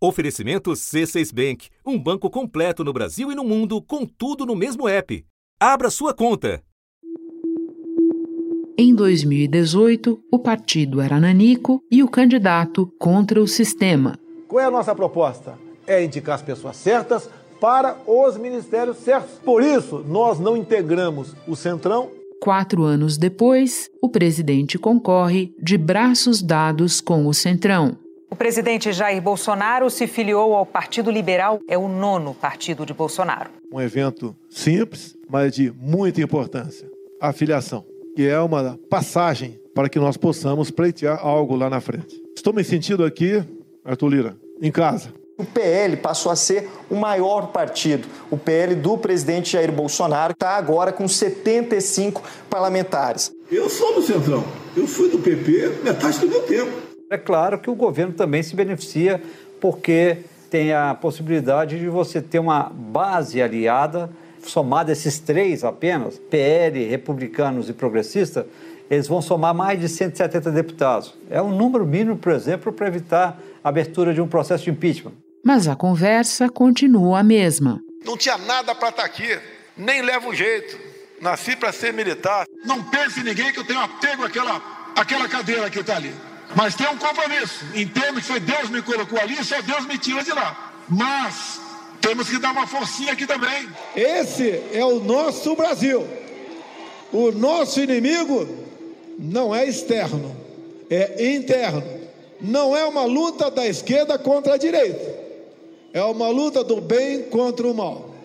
Oferecimento C6 Bank, um banco completo no Brasil e no mundo, com tudo no mesmo app. Abra sua conta. Em 2018, o partido era nanico e o candidato contra o sistema. Qual é a nossa proposta? É indicar as pessoas certas para os ministérios certos. Por isso, nós não integramos o Centrão. Quatro anos depois, o presidente concorre de braços dados com o Centrão. O presidente Jair Bolsonaro se filiou ao Partido Liberal, é o nono partido de Bolsonaro. Um evento simples, mas de muita importância. A filiação, que é uma passagem para que nós possamos pleitear algo lá na frente. Estou me sentindo aqui, Arthur Lira, em casa. O PL passou a ser o maior partido. O PL do presidente Jair Bolsonaro está agora com 75 parlamentares. Eu sou do Centrão. Eu fui do PP metade do meu tempo. É claro que o governo também se beneficia porque tem a possibilidade de você ter uma base aliada, somada esses três apenas, PL, republicanos e progressistas, eles vão somar mais de 170 deputados. É um número mínimo, por exemplo, para evitar a abertura de um processo de impeachment. Mas a conversa continua a mesma. Não tinha nada para estar aqui, nem leva o jeito. Nasci para ser militar. Não pense em ninguém que eu tenho apego àquela, àquela cadeira que está ali. Mas tem um compromisso. Entendo que foi Deus me colocou ali, só Deus me tira de lá. Mas temos que dar uma forcinha aqui também. Esse é o nosso Brasil. O nosso inimigo não é externo, é interno. Não é uma luta da esquerda contra a direita. É uma luta do bem contra o mal.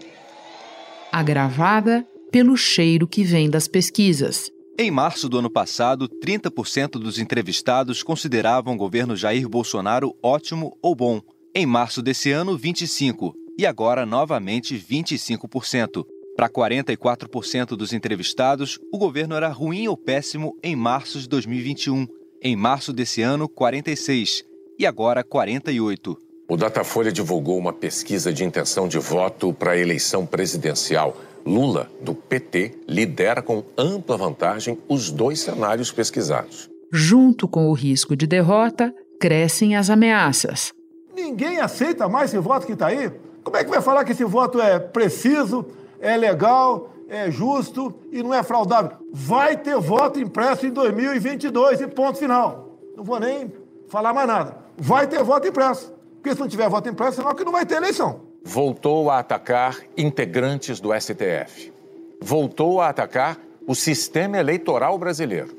Agravada pelo cheiro que vem das pesquisas. Em março do ano passado, 30% dos entrevistados consideravam o governo Jair Bolsonaro ótimo ou bom. Em março desse ano, 25%. E agora, novamente, 25%. Para 44% dos entrevistados, o governo era ruim ou péssimo em março de 2021. Em março desse ano, 46%. E agora, 48%. O Datafolha divulgou uma pesquisa de intenção de voto para a eleição presidencial. Lula, do PT, lidera com ampla vantagem os dois cenários pesquisados. Junto com o risco de derrota, crescem as ameaças. Ninguém aceita mais esse voto que está aí. Como é que vai falar que esse voto é preciso, é legal, é justo e não é fraudável? Vai ter voto impresso em 2022 e ponto final. Não vou nem falar mais nada. Vai ter voto impresso. Porque se não tiver voto impresso, senão que não vai ter eleição voltou a atacar integrantes do STF. Voltou a atacar o sistema eleitoral brasileiro.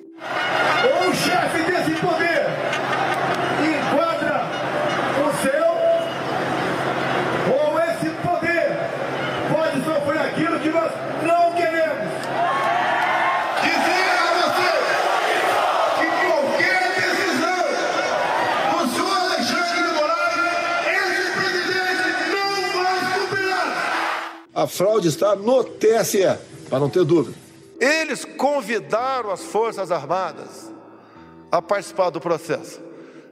O chefe desse poder A fraude está no TSE, para não ter dúvida. Eles convidaram as Forças Armadas a participar do processo.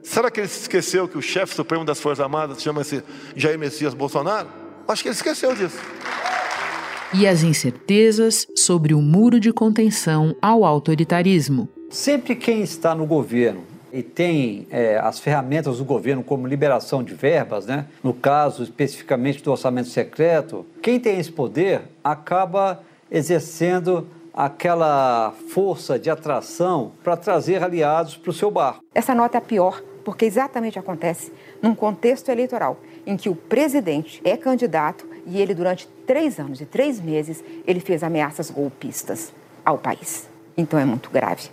Será que ele se esqueceu que o chefe supremo das Forças Armadas chama-se Jair Messias Bolsonaro? Acho que ele esqueceu disso. E as incertezas sobre o muro de contenção ao autoritarismo. Sempre quem está no governo e tem é, as ferramentas do governo como liberação de verbas, né? no caso especificamente do orçamento secreto, quem tem esse poder acaba exercendo aquela força de atração para trazer aliados para o seu barco. Essa nota é pior, porque exatamente acontece num contexto eleitoral em que o presidente é candidato e ele, durante três anos e três meses, ele fez ameaças golpistas ao país. Então é muito grave.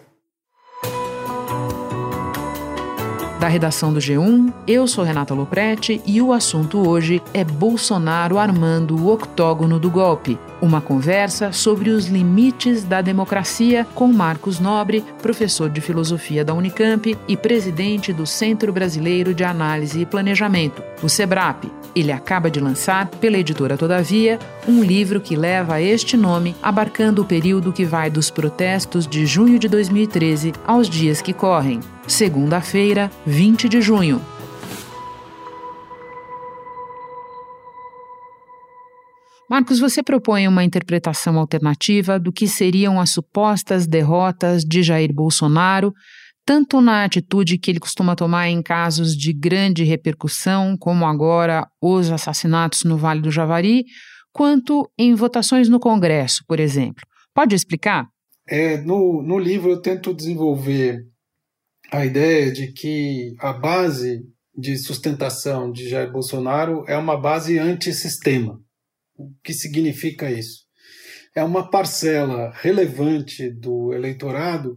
Da redação do G1, eu sou Renata Loprete e o assunto hoje é Bolsonaro armando o octógono do golpe. Uma conversa sobre os limites da democracia com Marcos Nobre, professor de filosofia da Unicamp e presidente do Centro Brasileiro de Análise e Planejamento, o SEBRAP. Ele acaba de lançar, pela editora Todavia, um livro que leva este nome, abarcando o período que vai dos protestos de junho de 2013 aos dias que correm. Segunda-feira, 20 de junho. Marcos, você propõe uma interpretação alternativa do que seriam as supostas derrotas de Jair Bolsonaro, tanto na atitude que ele costuma tomar em casos de grande repercussão, como agora os assassinatos no Vale do Javari, quanto em votações no Congresso, por exemplo. Pode explicar? É, no, no livro eu tento desenvolver a ideia de que a base de sustentação de Jair Bolsonaro é uma base antissistema. O que significa isso? É uma parcela relevante do eleitorado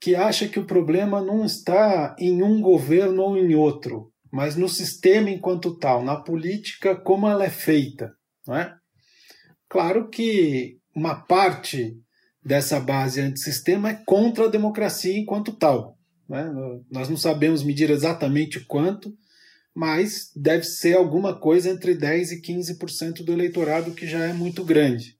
que acha que o problema não está em um governo ou em outro, mas no sistema enquanto tal, na política como ela é feita. Não é? Claro que uma parte dessa base antissistema é contra a democracia enquanto tal. Né? Nós não sabemos medir exatamente quanto, mas deve ser alguma coisa entre 10% e 15% do eleitorado, que já é muito grande.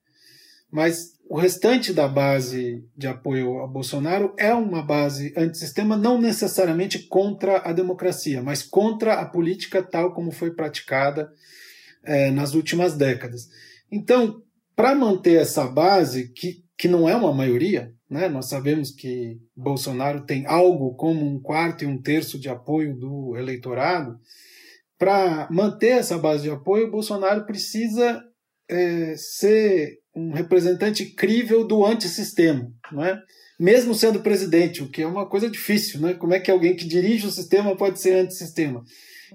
Mas o restante da base de apoio a Bolsonaro é uma base antissistema, não necessariamente contra a democracia, mas contra a política tal como foi praticada é, nas últimas décadas. Então, para manter essa base, que, que não é uma maioria, né, nós sabemos que Bolsonaro tem algo como um quarto e um terço de apoio do eleitorado. Para manter essa base de apoio, Bolsonaro precisa é, ser um representante crível do antissistema, é? mesmo sendo presidente, o que é uma coisa difícil. Né? Como é que alguém que dirige o sistema pode ser antissistema?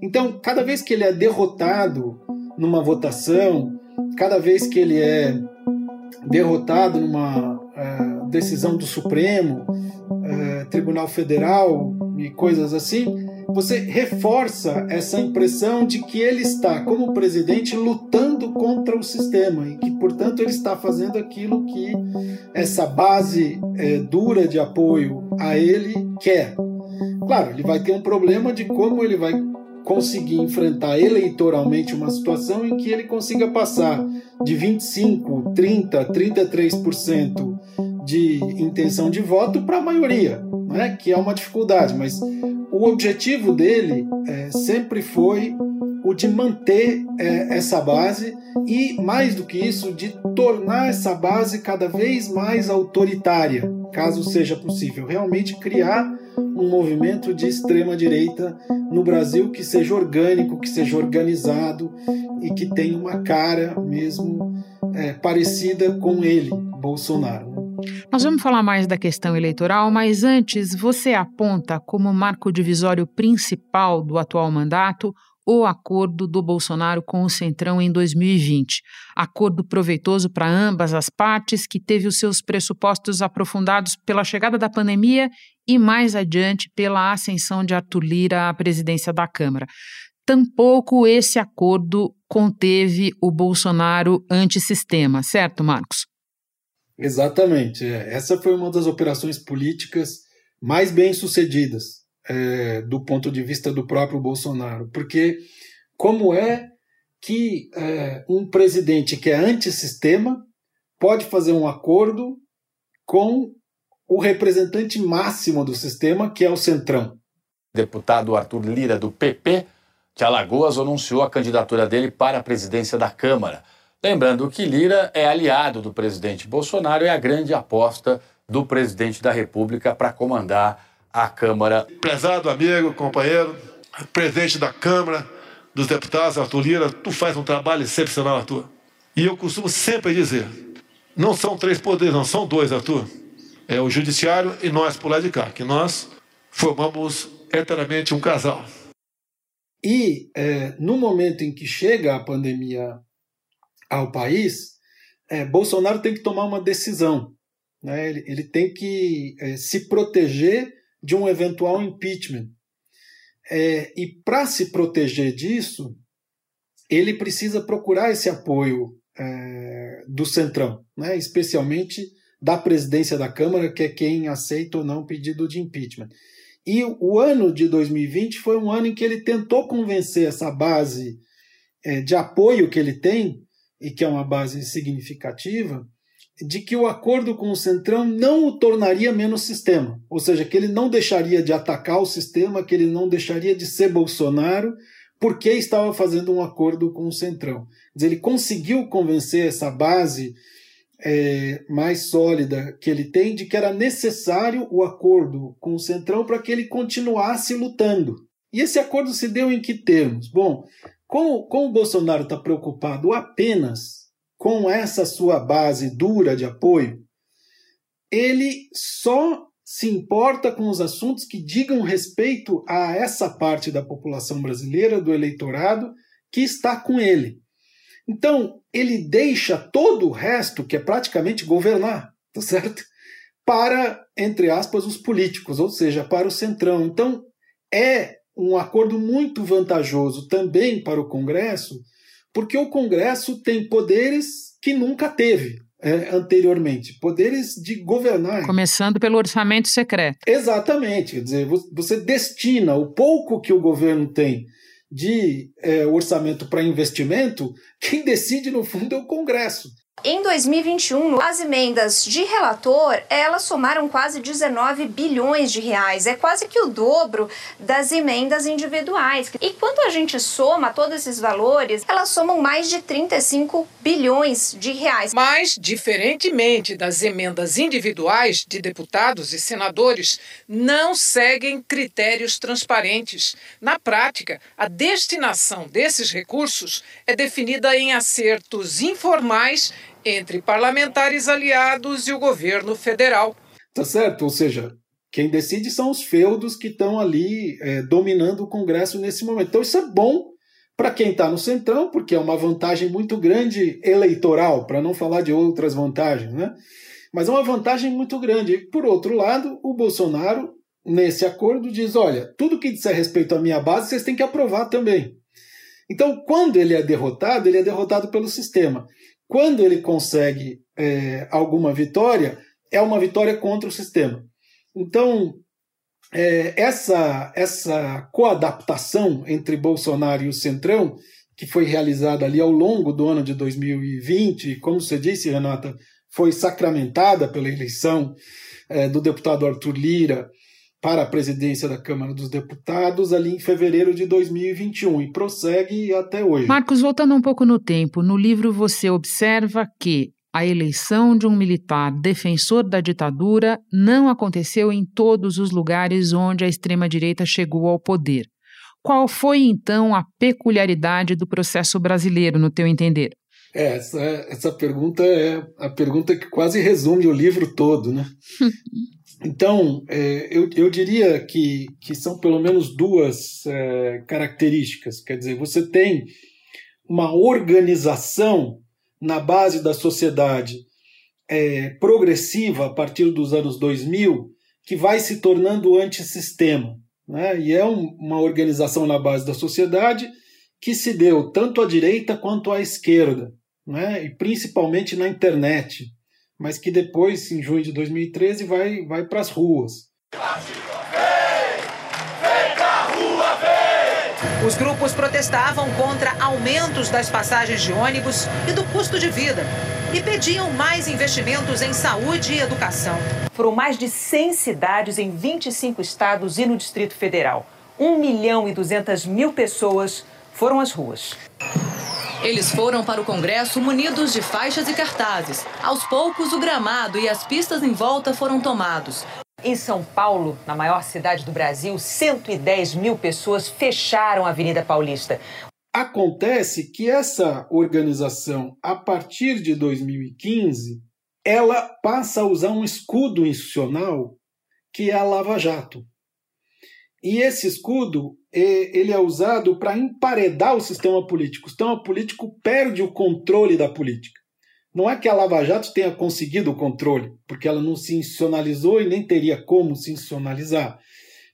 Então, cada vez que ele é derrotado numa votação, cada vez que ele é derrotado numa decisão do Supremo, é, Tribunal Federal e coisas assim, você reforça essa impressão de que ele está, como presidente, lutando contra o sistema e que, portanto, ele está fazendo aquilo que essa base é, dura de apoio a ele quer. Claro, ele vai ter um problema de como ele vai conseguir enfrentar eleitoralmente uma situação em que ele consiga passar de 25, 30, 33% de intenção de voto para a maioria, né? que é uma dificuldade, mas o objetivo dele é, sempre foi o de manter é, essa base e, mais do que isso, de tornar essa base cada vez mais autoritária, caso seja possível, realmente criar um movimento de extrema direita no Brasil que seja orgânico, que seja organizado e que tenha uma cara mesmo é, parecida com ele, Bolsonaro. Nós vamos falar mais da questão eleitoral, mas antes, você aponta como marco divisório principal do atual mandato o acordo do Bolsonaro com o Centrão em 2020. Acordo proveitoso para ambas as partes, que teve os seus pressupostos aprofundados pela chegada da pandemia e mais adiante pela ascensão de Arthur Lira à presidência da Câmara. Tampouco esse acordo conteve o Bolsonaro antissistema, certo, Marcos? Exatamente. É. Essa foi uma das operações políticas mais bem sucedidas é, do ponto de vista do próprio Bolsonaro. Porque como é que é, um presidente que é antissistema pode fazer um acordo com o representante máximo do sistema, que é o Centrão? Deputado Arthur Lira, do PP, de Alagoas, anunciou a candidatura dele para a presidência da Câmara. Lembrando que Lira é aliado do presidente Bolsonaro e é a grande aposta do presidente da República para comandar a Câmara. Prezado amigo, companheiro, presidente da Câmara dos Deputados, Arthur Lira, tu faz um trabalho excepcional, Arthur. E eu costumo sempre dizer: não são três poderes, não, são dois, Arthur. É o Judiciário e nós por lá de cá, que nós formamos eternamente um casal. E é, no momento em que chega a pandemia ao país, é, Bolsonaro tem que tomar uma decisão. Né? Ele, ele tem que é, se proteger de um eventual impeachment. É, e para se proteger disso, ele precisa procurar esse apoio é, do Centrão, né? especialmente da presidência da Câmara, que é quem aceita ou não o pedido de impeachment. E o ano de 2020 foi um ano em que ele tentou convencer essa base é, de apoio que ele tem e que é uma base significativa, de que o acordo com o Centrão não o tornaria menos sistema, ou seja, que ele não deixaria de atacar o sistema, que ele não deixaria de ser Bolsonaro, porque estava fazendo um acordo com o Centrão. Ele conseguiu convencer essa base é, mais sólida que ele tem de que era necessário o acordo com o Centrão para que ele continuasse lutando. E esse acordo se deu em que termos? Bom, como, como o Bolsonaro está preocupado apenas com essa sua base dura de apoio, ele só se importa com os assuntos que digam respeito a essa parte da população brasileira, do eleitorado, que está com ele. Então, ele deixa todo o resto, que é praticamente governar, tá certo? Para, entre aspas, os políticos, ou seja, para o centrão. Então, é um acordo muito vantajoso também para o Congresso, porque o Congresso tem poderes que nunca teve é, anteriormente, poderes de governar. Começando pelo orçamento secreto. Exatamente, quer dizer, você destina o pouco que o governo tem de é, orçamento para investimento, quem decide no fundo é o Congresso. Em 2021, as emendas de relator, elas somaram quase 19 bilhões de reais. É quase que o dobro das emendas individuais. E quando a gente soma todos esses valores, elas somam mais de 35 bilhões de reais. Mas, diferentemente das emendas individuais de deputados e senadores, não seguem critérios transparentes. Na prática, a destinação desses recursos é definida em acertos informais entre parlamentares aliados e o governo federal. Tá certo? Ou seja, quem decide são os feudos que estão ali é, dominando o Congresso nesse momento. Então isso é bom para quem está no centrão, porque é uma vantagem muito grande eleitoral, para não falar de outras vantagens, né? Mas é uma vantagem muito grande. Por outro lado, o Bolsonaro, nesse acordo, diz: olha, tudo que disser respeito à minha base, vocês têm que aprovar também. Então, quando ele é derrotado, ele é derrotado pelo sistema. Quando ele consegue é, alguma vitória, é uma vitória contra o sistema. Então, é, essa, essa coadaptação entre Bolsonaro e o Centrão, que foi realizada ali ao longo do ano de 2020, como você disse, Renata, foi sacramentada pela eleição é, do deputado Arthur Lira para a presidência da Câmara dos Deputados ali em fevereiro de 2021 e prossegue até hoje. Marcos, voltando um pouco no tempo, no livro você observa que a eleição de um militar defensor da ditadura não aconteceu em todos os lugares onde a extrema-direita chegou ao poder. Qual foi então a peculiaridade do processo brasileiro, no teu entender? É, essa, essa pergunta é a pergunta que quase resume o livro todo, né? Então, é, eu, eu diria que, que são pelo menos duas é, características. Quer dizer, você tem uma organização na base da sociedade é, progressiva a partir dos anos 2000 que vai se tornando antissistema. Né? E é um, uma organização na base da sociedade que se deu tanto à direita quanto à esquerda, né? e principalmente na internet mas que depois, em junho de 2013, vai, vai para as ruas. Os grupos protestavam contra aumentos das passagens de ônibus e do custo de vida e pediam mais investimentos em saúde e educação. Foram mais de 100 cidades em 25 estados e no Distrito Federal. 1 milhão e 200 mil pessoas foram às ruas. Eles foram para o Congresso munidos de faixas e cartazes. Aos poucos, o gramado e as pistas em volta foram tomados. Em São Paulo, na maior cidade do Brasil, 110 mil pessoas fecharam a Avenida Paulista. Acontece que essa organização, a partir de 2015, ela passa a usar um escudo institucional que é a Lava Jato. E esse escudo ele é usado para emparedar o sistema político. O sistema político perde o controle da política. Não é que a Lava Jato tenha conseguido o controle, porque ela não se institucionalizou e nem teria como se institucionalizar.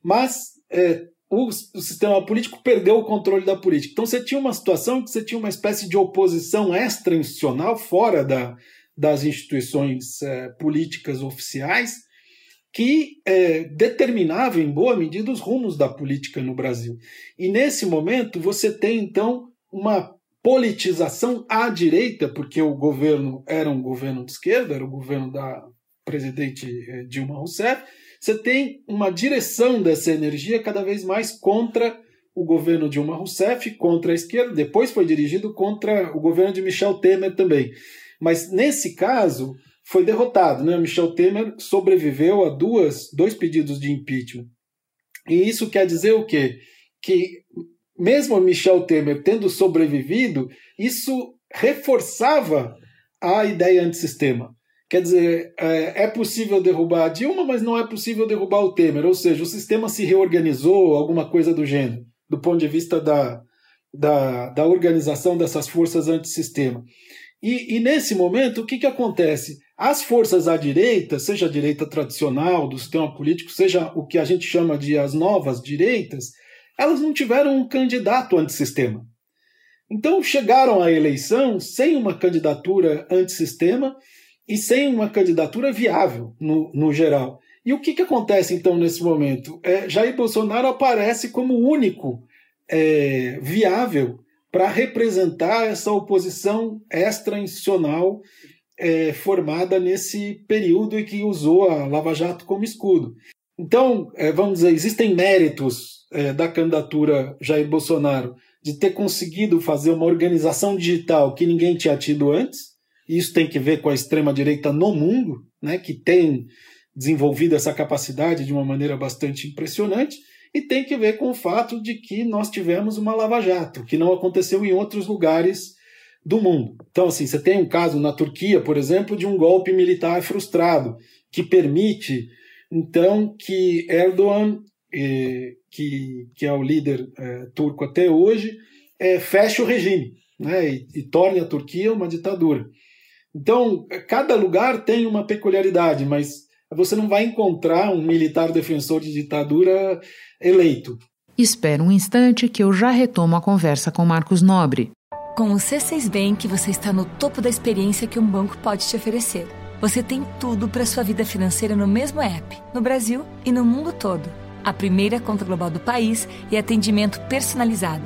Mas é, o, o, sistema político perdeu o controle da política. Então você tinha uma situação que você tinha uma espécie de oposição extra-institucional fora da, das instituições é, políticas oficiais que é, determinava em boa medida os rumos da política no Brasil. E nesse momento você tem então uma politização à direita, porque o governo era um governo de esquerda, era o governo da presidente é, Dilma Rousseff. Você tem uma direção dessa energia cada vez mais contra o governo Dilma Rousseff contra a esquerda, depois foi dirigido contra o governo de Michel Temer também. Mas nesse caso foi derrotado, né? Michel Temer sobreviveu a duas, dois pedidos de impeachment. E isso quer dizer o quê? Que mesmo Michel Temer tendo sobrevivido, isso reforçava a ideia antissistema. Quer dizer, é, é possível derrubar a Dilma, mas não é possível derrubar o Temer. Ou seja, o sistema se reorganizou, alguma coisa do gênero, do ponto de vista da, da, da organização dessas forças antissistema. E, e nesse momento, o que, que acontece? As forças à direita, seja a direita tradicional do sistema político, seja o que a gente chama de as novas direitas, elas não tiveram um candidato antissistema. Então chegaram à eleição sem uma candidatura antissistema e sem uma candidatura viável no, no geral. E o que, que acontece então nesse momento? É, Jair Bolsonaro aparece como o único é, viável para representar essa oposição extra-institucional é, formada nesse período e que usou a Lava Jato como escudo. Então, é, vamos dizer, existem méritos é, da candidatura Jair Bolsonaro de ter conseguido fazer uma organização digital que ninguém tinha tido antes. Isso tem que ver com a extrema-direita no mundo, né, que tem desenvolvido essa capacidade de uma maneira bastante impressionante, e tem que ver com o fato de que nós tivemos uma lava-jato, que não aconteceu em outros lugares do mundo. Então, assim, você tem um caso na Turquia, por exemplo, de um golpe militar frustrado, que permite, então, que Erdogan, eh, que, que é o líder eh, turco até hoje, eh, feche o regime né, e, e torne a Turquia uma ditadura. Então, cada lugar tem uma peculiaridade, mas você não vai encontrar um militar defensor de ditadura eleito. Espera um instante que eu já retomo a conversa com Marcos Nobre. Com o C6 Bank, você está no topo da experiência que um banco pode te oferecer. Você tem tudo para sua vida financeira no mesmo app, no Brasil e no mundo todo. A primeira conta global do país e atendimento personalizado,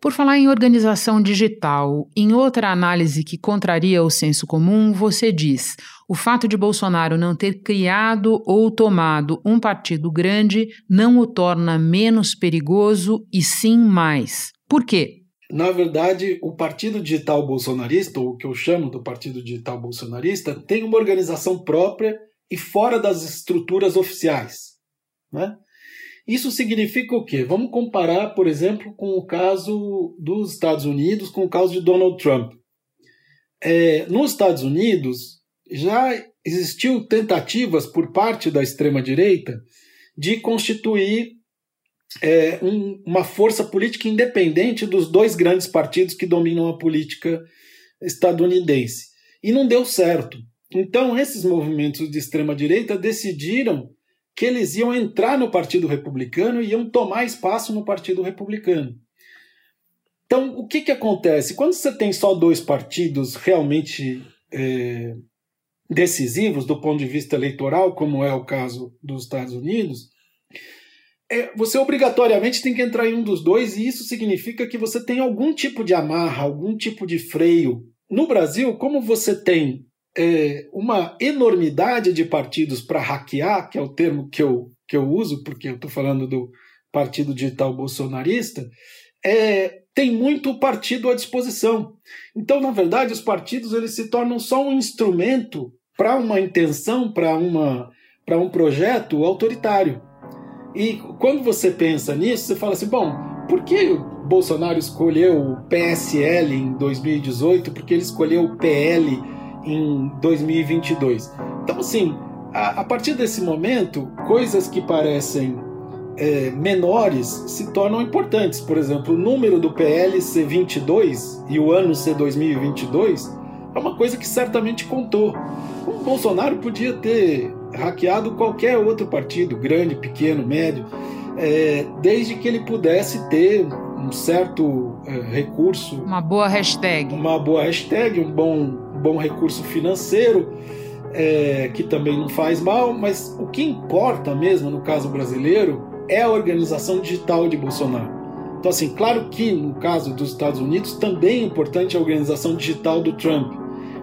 Por falar em organização digital, em outra análise que contraria o senso comum, você diz: o fato de Bolsonaro não ter criado ou tomado um partido grande não o torna menos perigoso e sim mais. Por quê? Na verdade, o Partido Digital Bolsonarista, ou o que eu chamo do Partido Digital Bolsonarista, tem uma organização própria e fora das estruturas oficiais. Né? Isso significa o quê? Vamos comparar, por exemplo, com o caso dos Estados Unidos, com o caso de Donald Trump. É, nos Estados Unidos, já existiu tentativas por parte da extrema-direita de constituir é, um, uma força política independente dos dois grandes partidos que dominam a política estadunidense. E não deu certo. Então, esses movimentos de extrema-direita decidiram que eles iam entrar no Partido Republicano e iam tomar espaço no Partido Republicano. Então, o que, que acontece? Quando você tem só dois partidos realmente é, decisivos do ponto de vista eleitoral, como é o caso dos Estados Unidos, é, você obrigatoriamente tem que entrar em um dos dois, e isso significa que você tem algum tipo de amarra, algum tipo de freio. No Brasil, como você tem é, uma enormidade de partidos para hackear, que é o termo que eu, que eu uso, porque eu estou falando do Partido Digital Bolsonarista, é, tem muito partido à disposição. Então, na verdade, os partidos eles se tornam só um instrumento para uma intenção, para uma para um projeto autoritário. E quando você pensa nisso, você fala assim, bom, por que o Bolsonaro escolheu o PSL em 2018? Por que ele escolheu o PL em 2022. Então, assim, a, a partir desse momento, coisas que parecem é, menores se tornam importantes. Por exemplo, o número do PL ser 22 e o ano ser 2022 é uma coisa que certamente contou. O Bolsonaro podia ter hackeado qualquer outro partido, grande, pequeno, médio, é, desde que ele pudesse ter um certo é, recurso. Uma boa hashtag. Uma boa hashtag, um bom bom recurso financeiro, é, que também não faz mal, mas o que importa mesmo no caso brasileiro é a organização digital de Bolsonaro. Então, assim, claro que no caso dos Estados Unidos também é importante a organização digital do Trump.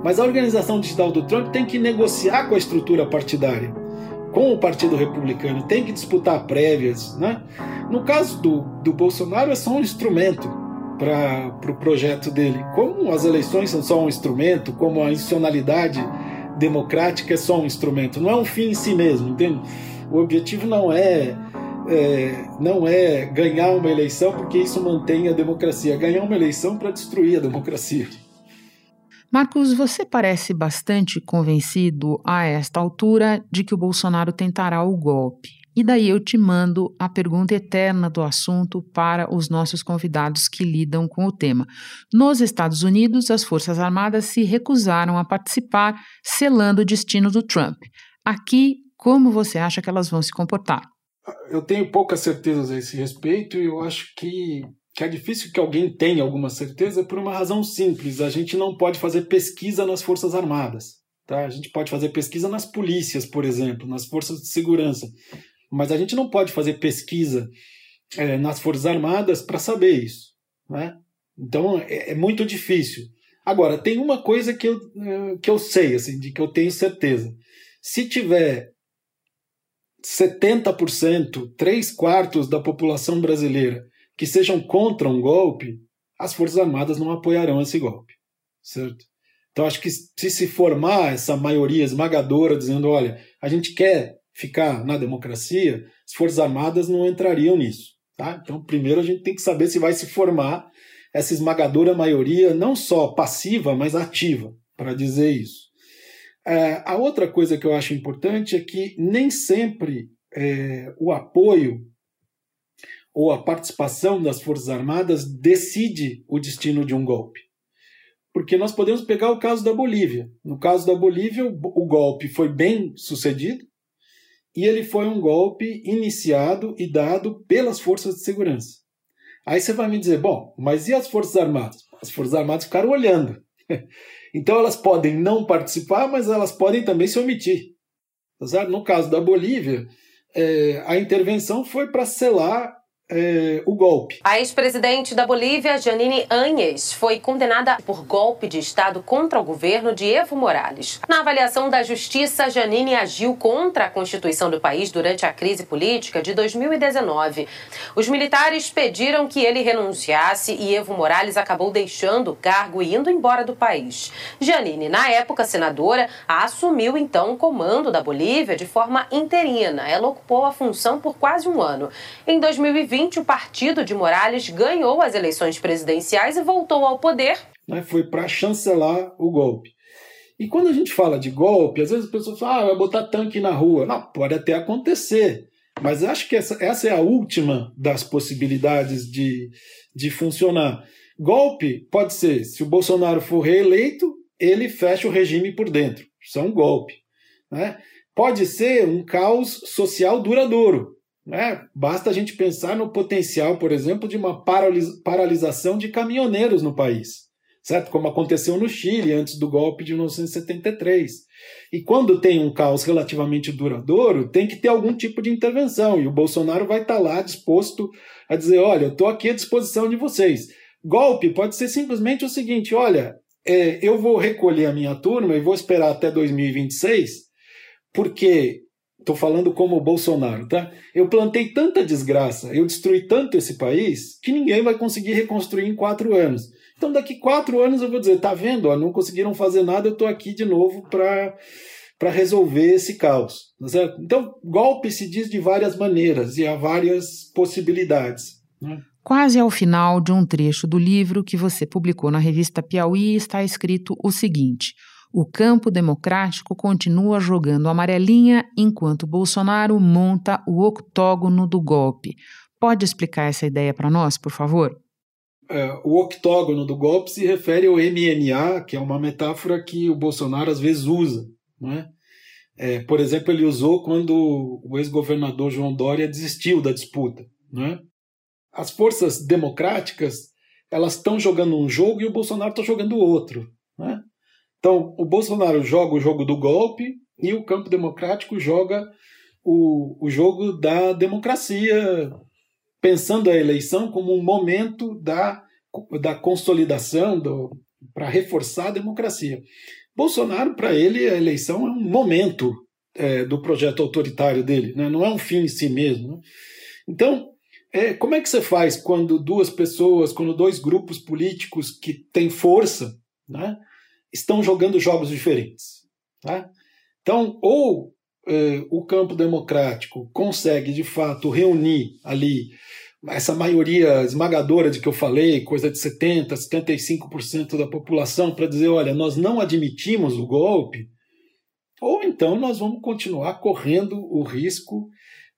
Mas a organização digital do Trump tem que negociar com a estrutura partidária, com o Partido Republicano, tem que disputar prévias. Né? No caso do, do Bolsonaro, é só um instrumento para o pro projeto dele. Como as eleições são só um instrumento, como a institucionalidade democrática é só um instrumento, não é um fim em si mesmo, entende? O objetivo não é, é não é ganhar uma eleição porque isso mantém a democracia, é ganhar uma eleição para destruir a democracia. Marcos, você parece bastante convencido a esta altura de que o Bolsonaro tentará o golpe. E daí eu te mando a pergunta eterna do assunto para os nossos convidados que lidam com o tema. Nos Estados Unidos, as Forças Armadas se recusaram a participar, selando o destino do Trump. Aqui, como você acha que elas vão se comportar? Eu tenho poucas certezas a esse respeito e eu acho que, que é difícil que alguém tenha alguma certeza por uma razão simples. A gente não pode fazer pesquisa nas Forças Armadas. Tá? A gente pode fazer pesquisa nas polícias, por exemplo, nas forças de segurança. Mas a gente não pode fazer pesquisa é, nas Forças Armadas para saber isso. Né? Então é, é, muito difícil. Agora, tem uma coisa que eu, é, que eu sei, assim, de que eu tenho certeza. Se tiver 70%, 3 quartos da população brasileira que sejam contra um golpe, as Forças Armadas não apoiarão esse golpe. Certo? Então, acho que se se formar essa maioria esmagadora dizendo: olha, a gente quer ficar na democracia, as Forças Armadas não entrariam nisso. Tá? Então, primeiro a gente tem que saber se vai se formar essa esmagadora maioria, não só passiva, mas ativa, para dizer isso. É, a outra coisa que eu acho importante é que nem sempre é, o apoio ou a participação das Forças Armadas decide o destino de um golpe. Porque nós podemos pegar o caso da Bolívia. No caso da Bolívia, o, golpe foi bem sucedido, e ele foi um golpe iniciado e dado pelas forças de segurança. Aí você vai me dizer, bom, mas e as Forças Armadas? As Forças Armadas ficaram olhando. Então elas podem não participar, mas elas podem também se omitir. Tá no caso da Bolívia, é, a intervenção foi para selar é, o golpe. A ex-presidente da Bolívia, Janine Áñez, foi condenada por golpe de Estado contra o governo de Evo Morales. Na avaliação da Justiça, Janine agiu contra a Constituição do país durante a crise política de 2019. Os militares pediram que ele renunciasse e Evo Morales acabou deixando o cargo e indo embora do país. Janine, na época senadora, assumiu então o comando da Bolívia de forma interina. Ela ocupou a função por quase um ano. Em 2020, 2020, o partido de Morales ganhou as eleições presidenciais e voltou ao poder. Né, foi para chancelar o golpe. E quando a gente fala de golpe, às vezes as pessoas falam, ah, vai botar tanque na rua. Não, pode até acontecer. Mas acho que essa, essa é a última das possibilidades de, de funcionar. Golpe pode ser, se o Bolsonaro for reeleito, ele fecha o regime por dentro. Isso é um golpe. Né? Pode ser um caos social duradouro. Né? Basta a gente pensar no potencial, por exemplo, de uma paralisação de caminhoneiros no país, certo? Como aconteceu no Chile antes do golpe de 1973. E quando tem um caos relativamente duradouro, tem que ter algum tipo de intervenção. E o Bolsonaro vai estar lá disposto a dizer: olha, eu estou aqui à disposição de vocês. Golpe pode ser simplesmente o seguinte: olha, é, eu vou recolher a minha turma e vou esperar até 2026, porque Estou falando como o Bolsonaro, tá? Eu plantei tanta desgraça, eu destruí tanto esse país, que ninguém vai conseguir reconstruir em quatro anos. Então, daqui quatro anos eu vou dizer: tá vendo? Ó, não conseguiram fazer nada, eu estou aqui de novo para para resolver esse caos. Tá certo? Então, golpe se diz de várias maneiras e há várias possibilidades. Né? Quase ao final de um trecho do livro que você publicou na revista Piauí está escrito o seguinte: o campo democrático continua jogando amarelinha enquanto Bolsonaro monta o octógono do golpe. Pode explicar essa ideia para nós, por favor? É, o octógono do golpe se refere ao MMA, que é uma metáfora que o Bolsonaro às vezes usa. Né? É, por exemplo, ele usou quando o ex-governador João Dória desistiu da disputa. Né? As forças democráticas elas estão jogando um jogo e o Bolsonaro está jogando outro. Né? Então, o Bolsonaro joga o jogo do golpe e o campo democrático joga o, o jogo da democracia, pensando a eleição como um momento da, da consolidação, para reforçar a democracia. Bolsonaro, para ele, a eleição é um momento é, do projeto autoritário dele, né? não é um fim em si mesmo. Né? Então, é, como é que você faz quando duas pessoas, quando dois grupos políticos que têm força, né, estão jogando jogos diferentes? Tá? Então, ou é, o campo democrático consegue de fato reunir ali essa maioria esmagadora de que eu falei, coisa de 70%, 75% da população, para dizer: olha, nós não admitimos o golpe, ou então nós vamos continuar correndo o risco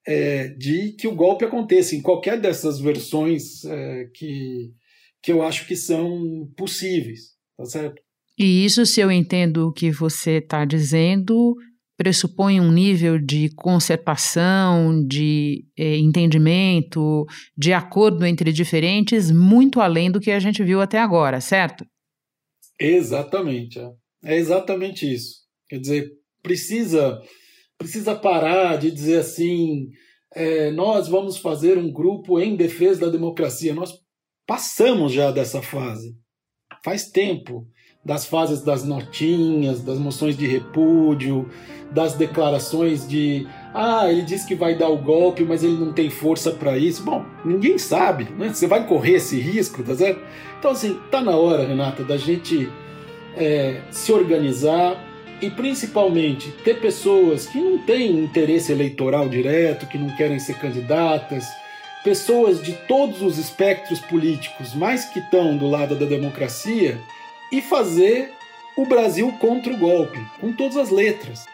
é, de que o golpe aconteça em qualquer dessas versões é, que, que eu acho que são possíveis, tá certo? E isso, se eu entendo o que você está dizendo, pressupõe um nível de concertação, de eh, entendimento, de acordo entre diferentes, muito além do que a gente viu até agora, certo? Exatamente. É, é exatamente isso. Quer dizer, precisa, precisa parar de dizer assim: é, nós vamos fazer um grupo em defesa da democracia. Nós passamos já dessa fase. Faz tempo das fases das notinhas, das moções de repúdio, das declarações de ah, ele disse que vai dar o golpe, mas ele não tem força para isso. Bom, ninguém sabe, né? Você vai correr esse risco, tá certo? Então, assim, tá na hora, Renata, da gente é, se organizar e principalmente ter pessoas que não têm interesse eleitoral direto, que não querem ser candidatas, pessoas de todos os espectros políticos, mas que estão do lado da democracia, e fazer o Brasil contra o golpe, com todas as letras.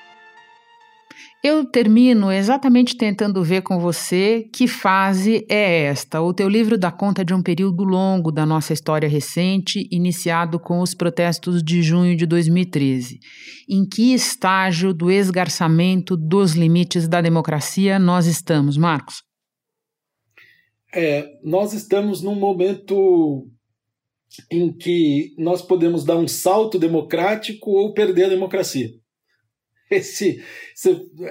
Eu termino exatamente tentando ver com você que fase é esta. O teu livro dá conta de um período longo da nossa história recente, iniciado com os protestos de junho de 2013. Em que estágio do esgarçamento dos limites da democracia nós estamos, Marcos? É, nós estamos num momento em que nós podemos dar um salto democrático ou perder a democracia. Esse,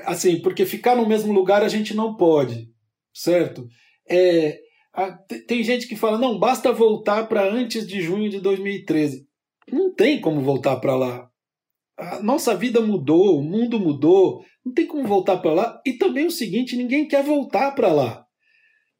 assim, porque ficar no mesmo lugar a gente não pode, certo? É, a, tem gente que fala, não, basta voltar para antes de junho de 2013. Não tem como voltar para lá. A nossa vida mudou, o mundo mudou, não tem como voltar para lá. E também o seguinte, ninguém quer voltar para lá.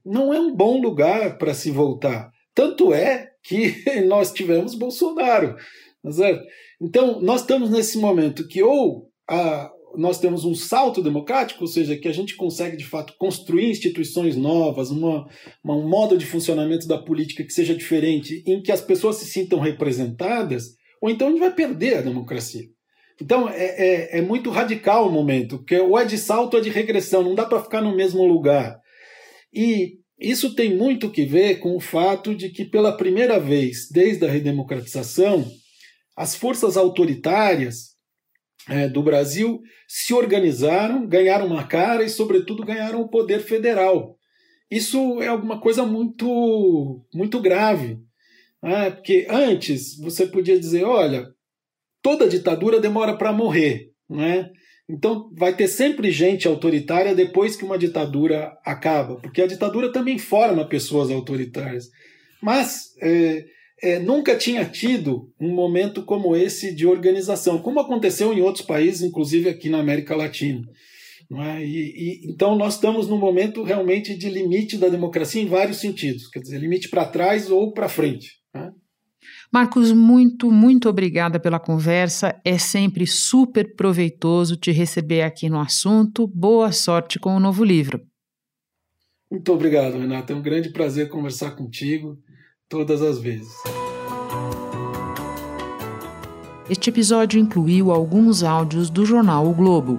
Não é um bom lugar para se voltar. Tanto é que nós tivemos Bolsonaro. Tá? Então, nós estamos nesse momento que ou a, nós temos um salto democrático, ou seja, que a gente consegue de fato construir instituições novas, uma, uma, um modo de funcionamento da política que seja diferente, em que as pessoas se sintam representadas, ou então a gente vai perder a democracia. Então é, é, é muito radical o momento, porque ou é de salto ou é de regressão, não dá para ficar no mesmo lugar. E isso tem muito que ver com o fato de que, pela primeira vez desde a redemocratização, as forças autoritárias é, do Brasil se organizaram, ganharam uma cara e, sobretudo, ganharam o poder federal. Isso é alguma coisa muito, muito grave. Né? Porque antes você podia dizer: olha, toda ditadura demora para morrer. Né? Então vai ter sempre gente autoritária depois que uma ditadura acaba, porque a ditadura também forma pessoas autoritárias. Mas é, é, nunca tinha tido um momento como esse de organização, como aconteceu em outros países, inclusive aqui na América Latina. É? E, e, então nós estamos num momento realmente de limite da democracia em vários sentidos, quer dizer, limite para trás ou para frente. Né? Marcos, muito, muito obrigada pela conversa. É sempre super proveitoso te receber aqui no assunto. Boa sorte com o novo livro. Muito obrigado, Renata. É um grande prazer conversar contigo todas as vezes. Este episódio incluiu alguns áudios do jornal O Globo.